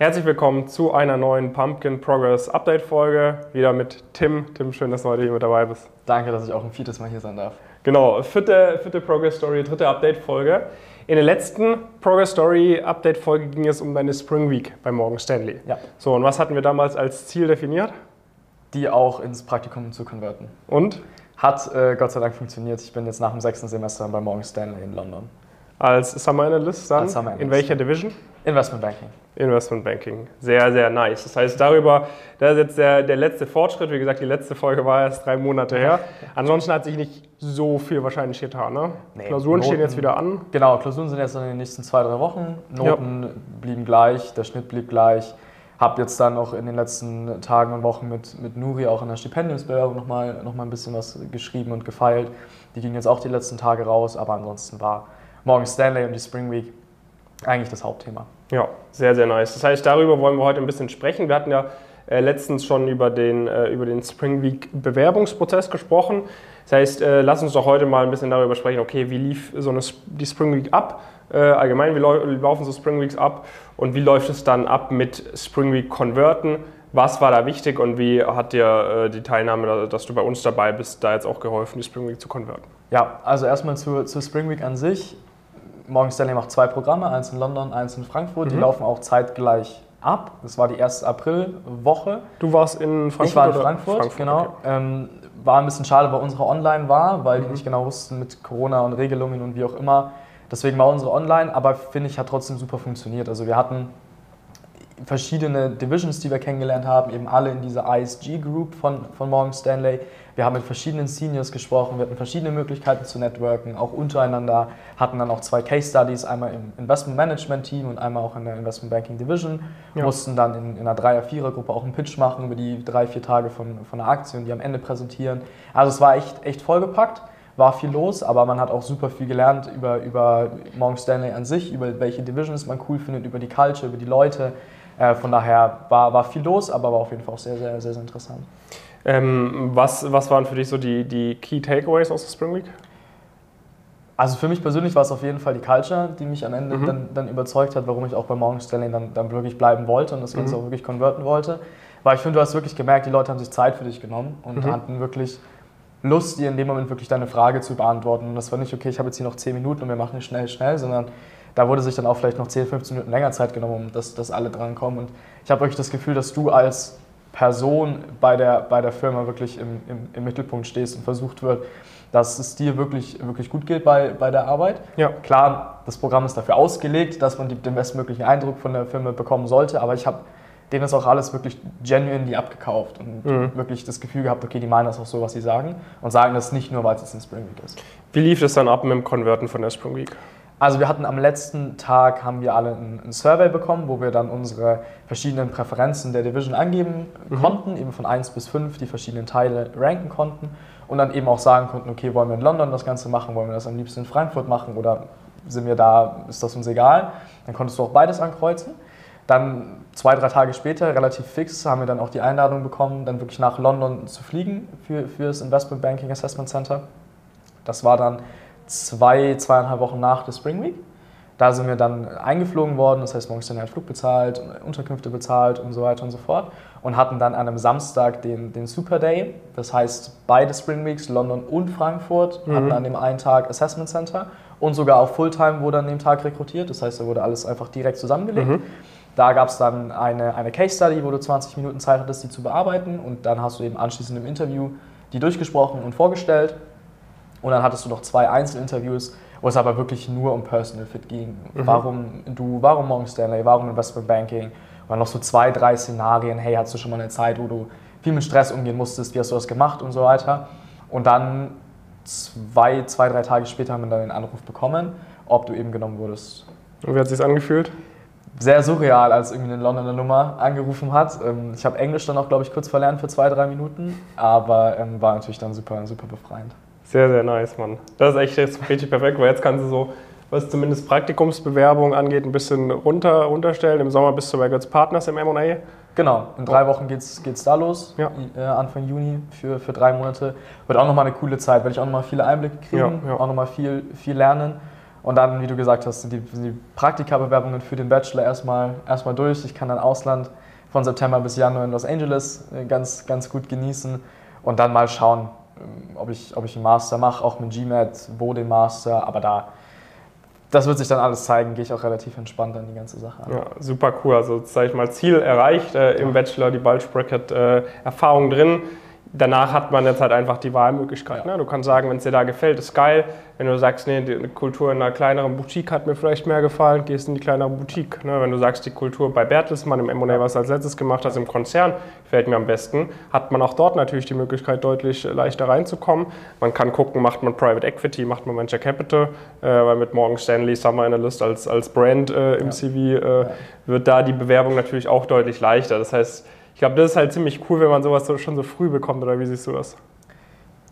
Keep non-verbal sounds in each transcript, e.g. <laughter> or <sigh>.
Herzlich willkommen zu einer neuen Pumpkin Progress Update Folge. Wieder mit Tim. Tim, schön, dass du heute hier mit dabei bist. Danke, dass ich auch ein viertes Mal hier sein darf. Genau, vierte, vierte Progress Story, dritte Update Folge. In der letzten Progress Story Update Folge ging es um deine Spring Week bei Morgan Stanley. Ja. So, und was hatten wir damals als Ziel definiert? Die auch ins Praktikum zu konverten. Und? Hat äh, Gott sei Dank funktioniert. Ich bin jetzt nach dem sechsten Semester bei Morgan Stanley in London. Als Summer Analyst dann? Als Summer Analyst, In welcher. Division? Investment Banking. Investment Banking. Sehr, sehr nice. Das heißt, darüber, das ist jetzt der, der letzte Fortschritt. Wie gesagt, die letzte Folge war erst drei Monate her. <laughs> Ansonsten hat sich nicht so viel wahrscheinlich getan. Ne? Nee, Klausuren stehen Noten- jetzt wieder an. Genau, Klausuren sind jetzt in den nächsten zwei, drei Wochen. Noten blieben gleich, der Schnitt blieb gleich. Hab jetzt dann noch in den letzten Tagen und Wochen mit, mit Nuri auch in der Stipendiumsbewerbung nochmal noch mal ein bisschen was geschrieben und gefeilt. Die ging jetzt auch die letzten Tage raus, aber ansonsten war Morgan Stanley und die Spring Week eigentlich das Hauptthema. Ja, sehr, sehr nice. Das heißt, darüber wollen wir heute ein bisschen sprechen. Wir hatten ja äh, letztens schon über den, äh, über den Spring Week Bewerbungsprozess gesprochen. Das heißt, äh, lass uns doch heute mal ein bisschen darüber sprechen, okay, wie lief so eine, die Spring Week ab? Äh, allgemein, wie lau laufen so Spring Weeks ab? Und wie läuft es dann ab mit Spring Week Converten? Was war da wichtig und wie hat dir äh, die Teilnahme, da- dass du bei uns dabei bist, da jetzt auch geholfen, die Spring Week zu konverten? Ja, also erstmal zur, zur Spring Week an sich. Morgan Stanley macht zwei Programme, eins in London, eins in Frankfurt. Die Mhm. laufen auch zeitgleich ab. Das war die erste Aprilwoche. Du warst in Frankfurt? Ich war in oder? Frankfurt, genau. okay. Ähm, war ein bisschen schade, weil unsere online war, weil die Mhm. nicht genau wussten mit Corona und Regelungen und wie auch immer. Deswegen war unsere online, aber finde ich, hat trotzdem super funktioniert. Also wir hatten verschiedene Divisions, die wir kennengelernt haben, eben alle in dieser ISG Group von, von Morgan Stanley. Wir haben mit verschiedenen Seniors gesprochen, wir hatten verschiedene Möglichkeiten zu networken, auch untereinander, hatten dann auch zwei Case Studies, einmal im Investment Management Team und einmal auch in der Investment Banking Division. Ja. Mussten dann in, in einer Dreier-Vierer-Gruppe auch einen Pitch machen über die drei, vier Tage von, von der Aktie und die am Ende präsentieren. Also es war echt, echt vollgepackt war viel los, aber man hat auch super viel gelernt über, über Morgan Stanley an sich, über welche Divisions man cool findet, über die Culture, über die Leute. Äh, von daher war, war viel los, aber war auf jeden Fall auch sehr, sehr, sehr, sehr interessant. Ähm, was, was waren für dich so die, die Key Takeaways aus der Spring Week? Also für mich persönlich war es auf jeden Fall die Culture, die mich am Ende Mhm. dann, dann überzeugt hat, warum ich auch bei Morgan Stanley dann, dann wirklich bleiben wollte und das Ganze Mhm. auch wirklich konverten wollte. Weil ich finde, du hast wirklich gemerkt, die Leute haben sich Zeit für dich genommen und Mhm. hatten wirklich Lust, dir in dem Moment wirklich deine Frage zu beantworten. Und das war nicht, okay, ich habe jetzt hier noch 10 Minuten und wir machen schnell, schnell, sondern da wurde sich dann auch vielleicht noch 10, 15 Minuten länger Zeit genommen, um dass, dass alle drankommen. Und ich habe wirklich das Gefühl, dass du als Person bei der, bei der Firma wirklich im, im, im Mittelpunkt stehst und versucht wird, dass es dir wirklich, wirklich gut geht bei, bei der Arbeit. Ja. Klar, das Programm ist dafür ausgelegt, dass man die, den bestmöglichen Eindruck von der Firma bekommen sollte, aber ich habe denen ist auch alles wirklich genuinely abgekauft und Mhm. wirklich das Gefühl gehabt, okay, die meinen das auch so, was sie sagen und sagen das nicht nur, weil es jetzt ein Spring Week ist. Wie lief es dann ab mit dem Konverten von der Spring Week? Also wir hatten am letzten Tag, haben wir alle ein, ein Survey bekommen, wo wir dann unsere verschiedenen Präferenzen der Division angeben Mhm. konnten, eben von 1 bis 5 die verschiedenen Teile ranken konnten und dann eben auch sagen konnten, okay, wollen wir in London das Ganze machen, wollen wir das am liebsten in Frankfurt machen oder sind wir da, ist das uns egal. Dann konntest du auch beides ankreuzen. Dann zwei, drei Tage später, relativ fix, haben wir dann auch die Einladung bekommen, dann wirklich nach London zu fliegen für, für das Investment Banking Assessment Center. Das war dann zwei, zweieinhalb Wochen nach der Spring Week. Da sind wir dann eingeflogen worden, das heißt, morgens dann halt Flug bezahlt, Unterkünfte bezahlt und so weiter und so fort. Und hatten dann an einem Samstag den, den Super Day. Das heißt, beide Spring Weeks, London und Frankfurt, Mhm. hatten an dem einen Tag Assessment Center. Und sogar auch Fulltime wurde an dem Tag rekrutiert. Das heißt, da wurde alles einfach direkt zusammengelegt. Mhm. Da gab es dann eine, eine Case Study, wo du 20 Minuten Zeit hattest, die zu bearbeiten. Und dann hast du eben anschließend im Interview die durchgesprochen und vorgestellt. Und dann hattest du noch zwei Einzelinterviews, wo es aber wirklich nur um Personal Fit ging. Mhm. Warum du, warum Morgan Stanley, warum Investment Banking? Und dann noch so zwei, drei Szenarien. Hey, hattest du schon mal eine Zeit, wo du viel mit Stress umgehen musstest? Wie hast du das gemacht und so weiter? Und dann zwei, zwei drei Tage später haben wir dann den Anruf bekommen, ob du eben genommen wurdest Und wie hat sich angefühlt? sehr surreal, als irgendwie eine Londoner Nummer angerufen hat. Ähm, Ich habe Englisch dann auch, glaube ich, kurz verlernt für zwei, drei Minuten, aber ähm, war natürlich dann super, super befreiend. Sehr, sehr nice, Mann. Das ist echt jetzt richtig perfekt, weil jetzt kannst du so, was zumindest Praktikumsbewerbung angeht, ein bisschen runter, runterstellen. Im Sommer bist du bei Götz Partners im M&A. Genau, in drei Wochen geht's, geht's da los, Ja. äh, Anfang Juni für, für drei Monate. Wird auch nochmal eine coole Zeit, werde ich auch nochmal viele Einblicke kriegen, Ja, ja. auch nochmal viel, viel lernen. Und dann, wie du gesagt hast, sind die, die Praktikabewerbungen für den Bachelor erstmal, erstmal durch. Ich kann dann Ausland von September bis Januar in Los Angeles äh, ganz, ganz gut genießen und dann mal schauen, ob ich, ob ich einen Master mache, auch mit GMAT, wo den Master, aber da, das wird sich dann alles zeigen, gehe ich auch relativ entspannt an die ganze Sache an. Ja, super cool. Also, sage ich mal, Ziel erreicht, äh, im Bachelor die Bulge Bracket äh, Erfahrung drin danach hat man jetzt halt einfach die Wahlmöglichkeit. Ja. Ne? Du kannst sagen, wenn es dir da gefällt, ist geil. Wenn du sagst, nee, die Kultur in einer kleineren Boutique hat mir vielleicht mehr gefallen, gehst in die kleinere Boutique. Ne? Wenn du sagst, die Kultur bei Bertelsmann im M&A, was du als letztes gemacht hast, im Konzern, gefällt mir am besten, hat man auch dort natürlich die Möglichkeit, deutlich leichter reinzukommen. Man kann gucken, macht man Private Equity, macht man Venture Capital, äh, weil mit Morgan Stanley Summer Analyst als, als Brand äh, im ja. CV äh, ja. wird da die Bewerbung natürlich auch deutlich leichter. Das heißt, ich glaube, das ist halt ziemlich cool, wenn man sowas so, schon so früh bekommt, oder wie siehst du das?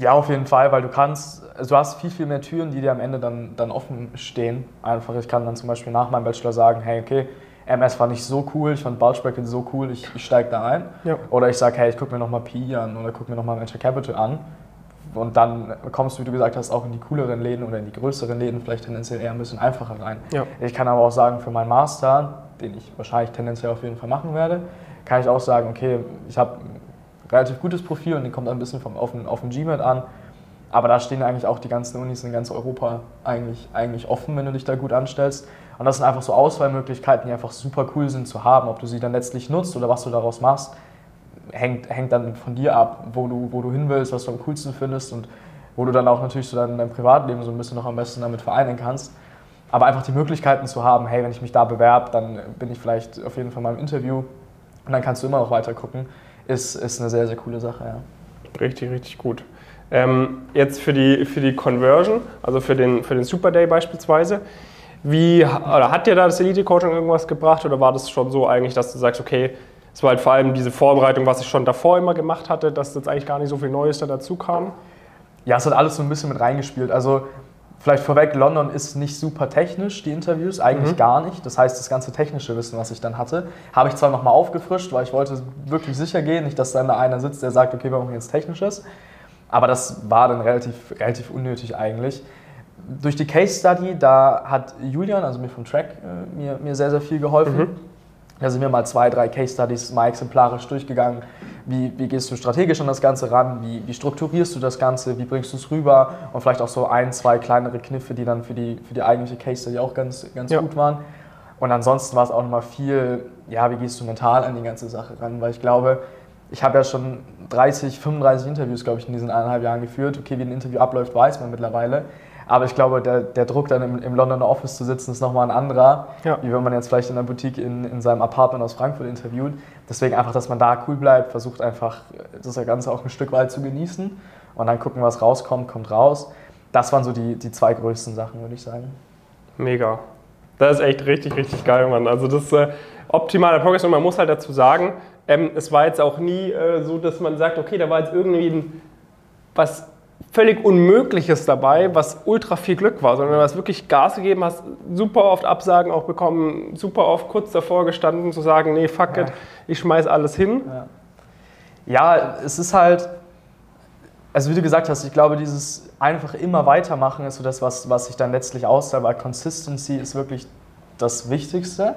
Ja, auf jeden Fall, weil du kannst, also du hast viel, viel mehr Türen, die dir am Ende dann, dann offen stehen. Einfach, ich kann dann zum Beispiel nach meinem Bachelor sagen, hey, okay, MS war nicht so cool, ich fand Bracket so cool, ich, ich steige da ein. Ja. Oder ich sage, hey, ich gucke mir nochmal PI an oder gucke mir nochmal Venture Capital an. Und dann kommst du, wie du gesagt hast, auch in die cooleren Läden oder in die größeren Läden vielleicht tendenziell eher ein bisschen einfacher rein. Ja. Ich kann aber auch sagen, für meinen Master, den ich wahrscheinlich tendenziell auf jeden Fall machen werde, kann ich auch sagen, okay, ich habe ein relativ gutes Profil und die kommt ein bisschen vom, auf, den, auf den GMAT an. Aber da stehen eigentlich auch die ganzen Unis in ganz Europa eigentlich, eigentlich offen, wenn du dich da gut anstellst. Und das sind einfach so Auswahlmöglichkeiten, die einfach super cool sind zu haben. Ob du sie dann letztlich nutzt oder was du daraus machst, hängt, hängt dann von dir ab, wo du, wo du hin willst, was du am coolsten findest und wo du dann auch natürlich so dein, dein Privatleben so ein bisschen noch am besten damit vereinen kannst. Aber einfach die Möglichkeiten zu haben, hey, wenn ich mich da bewerbe, dann bin ich vielleicht auf jeden Fall mal im Interview und dann kannst du immer noch weiter gucken, ist, ist eine sehr, sehr coole Sache. Ja. Richtig, richtig gut. Ähm, jetzt für die, für die Conversion, also für den, für den Super Day beispielsweise, wie, oder hat dir da das Elite-Coaching irgendwas gebracht oder war das schon so eigentlich, dass du sagst, okay, es war halt vor allem diese Vorbereitung, was ich schon davor immer gemacht hatte, dass jetzt eigentlich gar nicht so viel Neues da dazu kam? Ja, es hat alles so ein bisschen mit reingespielt. Also Vielleicht vorweg, London ist nicht super technisch, die Interviews, eigentlich mhm. gar nicht. Das heißt, das ganze technische Wissen, was ich dann hatte, habe ich zwar nochmal aufgefrischt, weil ich wollte wirklich sicher gehen, nicht, dass dann da einer sitzt, der sagt, okay, wir machen jetzt Technisches. Aber das war dann relativ, relativ unnötig eigentlich. Durch die Case Study, da hat Julian, also mir vom Track, äh, mir, mir sehr, sehr viel geholfen. Mhm. Da sind wir mal zwei, drei Case Studies mal exemplarisch durchgegangen. Wie, wie gehst du strategisch an das Ganze ran? Wie, wie strukturierst du das Ganze? Wie bringst du es rüber? Und vielleicht auch so ein, zwei kleinere Kniffe, die dann für die, für die eigentliche Case Study auch ganz, ganz ja. gut waren. Und ansonsten war es auch nochmal viel, ja, wie gehst du mental an die ganze Sache ran? Weil ich glaube, ich habe ja schon 30, 35 Interviews, glaube ich, in diesen eineinhalb Jahren geführt. Okay, wie ein Interview abläuft, weiß man mittlerweile. Aber ich glaube, der, der Druck dann im, im Londoner Office zu sitzen, ist nochmal ein anderer, ja. wie wenn man jetzt vielleicht in einer Boutique in, in seinem Apartment aus Frankfurt interviewt. Deswegen einfach, dass man da cool bleibt, versucht einfach das Ganze auch ein Stück weit zu genießen und dann gucken, was rauskommt, kommt raus. Das waren so die, die zwei größten Sachen, würde ich sagen. Mega. Das ist echt richtig, richtig geil, Mann. Also das ist äh, optimaler Progress und man muss halt dazu sagen, ähm, es war jetzt auch nie äh, so, dass man sagt, okay, da war jetzt irgendwie ein, was völlig Unmögliches dabei, was ultra viel Glück war, sondern du hast wirklich Gas gegeben, hast super oft Absagen auch bekommen, super oft kurz davor gestanden zu sagen, nee, fuck ja. it, ich schmeiß alles hin. Ja. ja, es ist halt, also wie du gesagt hast, ich glaube, dieses einfach immer weitermachen ist so das, was, was sich dann letztlich auszahlt, weil Consistency ist wirklich das Wichtigste.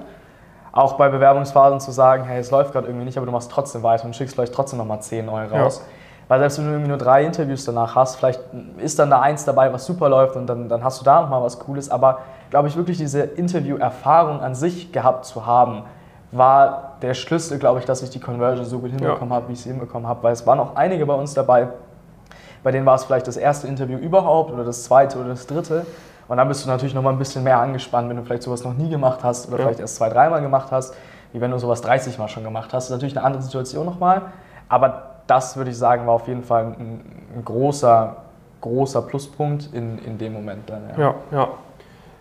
Auch bei Bewerbungsphasen zu sagen, hey, es läuft gerade irgendwie nicht, aber du machst trotzdem weiter und schickst vielleicht trotzdem nochmal 10 neu raus. Ja weil selbst wenn du irgendwie nur drei Interviews danach hast, vielleicht ist dann da eins dabei, was super läuft und dann, dann hast du da nochmal was Cooles. Aber glaube ich, wirklich diese Interview-Erfahrung an sich gehabt zu haben, war der Schlüssel, glaube ich, dass ich die Conversion so gut hinbekommen ja. habe, wie ich sie hinbekommen habe. Weil es waren auch einige bei uns dabei, bei denen war es vielleicht das erste Interview überhaupt oder das zweite oder das dritte. Und dann bist du natürlich nochmal ein bisschen mehr angespannt, wenn du vielleicht sowas noch nie gemacht hast oder ja. vielleicht erst zwei, dreimal gemacht hast, wie wenn du sowas 30 Mal schon gemacht hast. Das ist natürlich eine andere Situation nochmal. Aber das würde ich sagen, war auf jeden Fall ein, ein großer, großer Pluspunkt in, in dem Moment dann. Ja, ja. ja.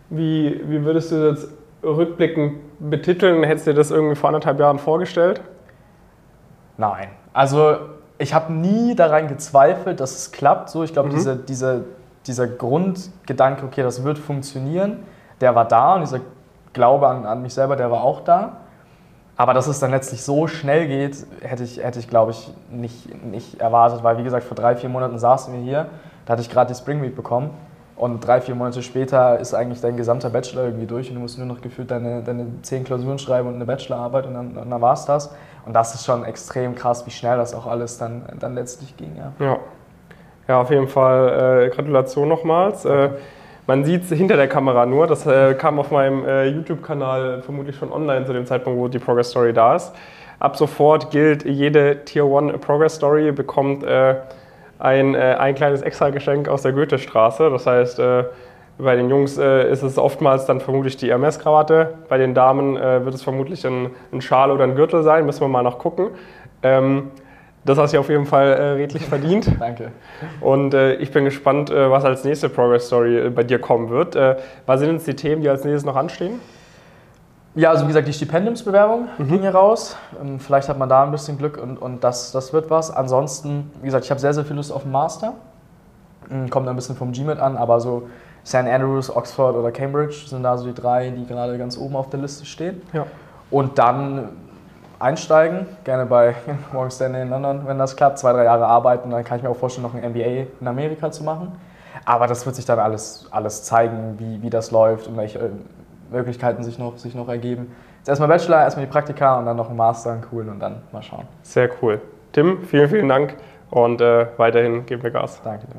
Wie, wie würdest du das rückblickend betiteln? Hättest du dir das irgendwie vor anderthalb Jahren vorgestellt? Nein. Also ich habe nie daran gezweifelt, dass es klappt. So, ich glaube, mhm. diese, diese, dieser Grundgedanke, okay, das wird funktionieren, der war da und dieser Glaube an, an mich selber, der war auch da. Aber dass es dann letztlich so schnell geht, hätte ich, hätte ich glaube ich, nicht, nicht erwartet, weil wie gesagt, vor drei, vier Monaten saßen wir hier, da hatte ich gerade die Spring Week bekommen Und drei, vier Monate später ist eigentlich dein gesamter Bachelor irgendwie durch und du musst nur noch gefühlt deine, deine zehn Klausuren schreiben und eine Bachelorarbeit und dann, dann war es das. Und das ist schon extrem krass, wie schnell das auch alles dann, dann letztlich ging. Ja, ja. ja auf jeden Fall äh, Gratulation nochmals. Äh, man sieht es hinter der Kamera nur. Das äh, kam auf meinem äh, YouTube-Kanal vermutlich schon online zu dem Zeitpunkt, wo die Progress Story da ist. Ab sofort gilt, jede Tier 1 Progress Story bekommt äh, ein, äh, ein kleines Extra-Geschenk aus der Goethestraße. Das heißt, äh, bei den Jungs äh, ist es oftmals dann vermutlich die Hermes-Krawatte. Bei den Damen äh, wird es vermutlich ein, ein, Schal oder ein Gürtel sein. Müssen wir mal noch gucken. Ähm, das hast du auf jeden Fall äh, redlich verdient. <laughs> Danke. Und äh, ich bin gespannt, äh, was als nächste Progress Story äh, bei dir kommen wird. was sind jetzt die Themen, die als nächstes noch anstehen? Ja, also wie gesagt, die Stipendiumsbewerbung mhm. ging hier raus. Ähm, vielleicht hat man da ein bisschen Glück und, und das, das wird was. Ansonsten, wie gesagt, ich habe sehr, sehr viel Lust auf den Master. Ähm, kommt ein bisschen vom GMAT an, aber so St. Andrews, Oxford oder Cambridge sind da so die drei, die gerade ganz oben auf der Liste stehen. Ja. Und dann einsteigen, gerne bei <laughs> Morgan Stanley in London, wenn das klappt, zwei, drei Jahre arbeiten, dann kann ich mir auch vorstellen, noch ein MBA in Amerika zu machen. Aber das wird sich dann alles, alles zeigen, wie, wie das läuft und welche äh, Möglichkeiten sich noch, sich noch ergeben. Jetzt erstmal Bachelor, erstmal die Praktika und dann noch ein Master, coolen und dann mal schauen. Sehr cool. Tim, vielen, vielen Dank und äh, weiterhin geben wir Gas. Danke dir.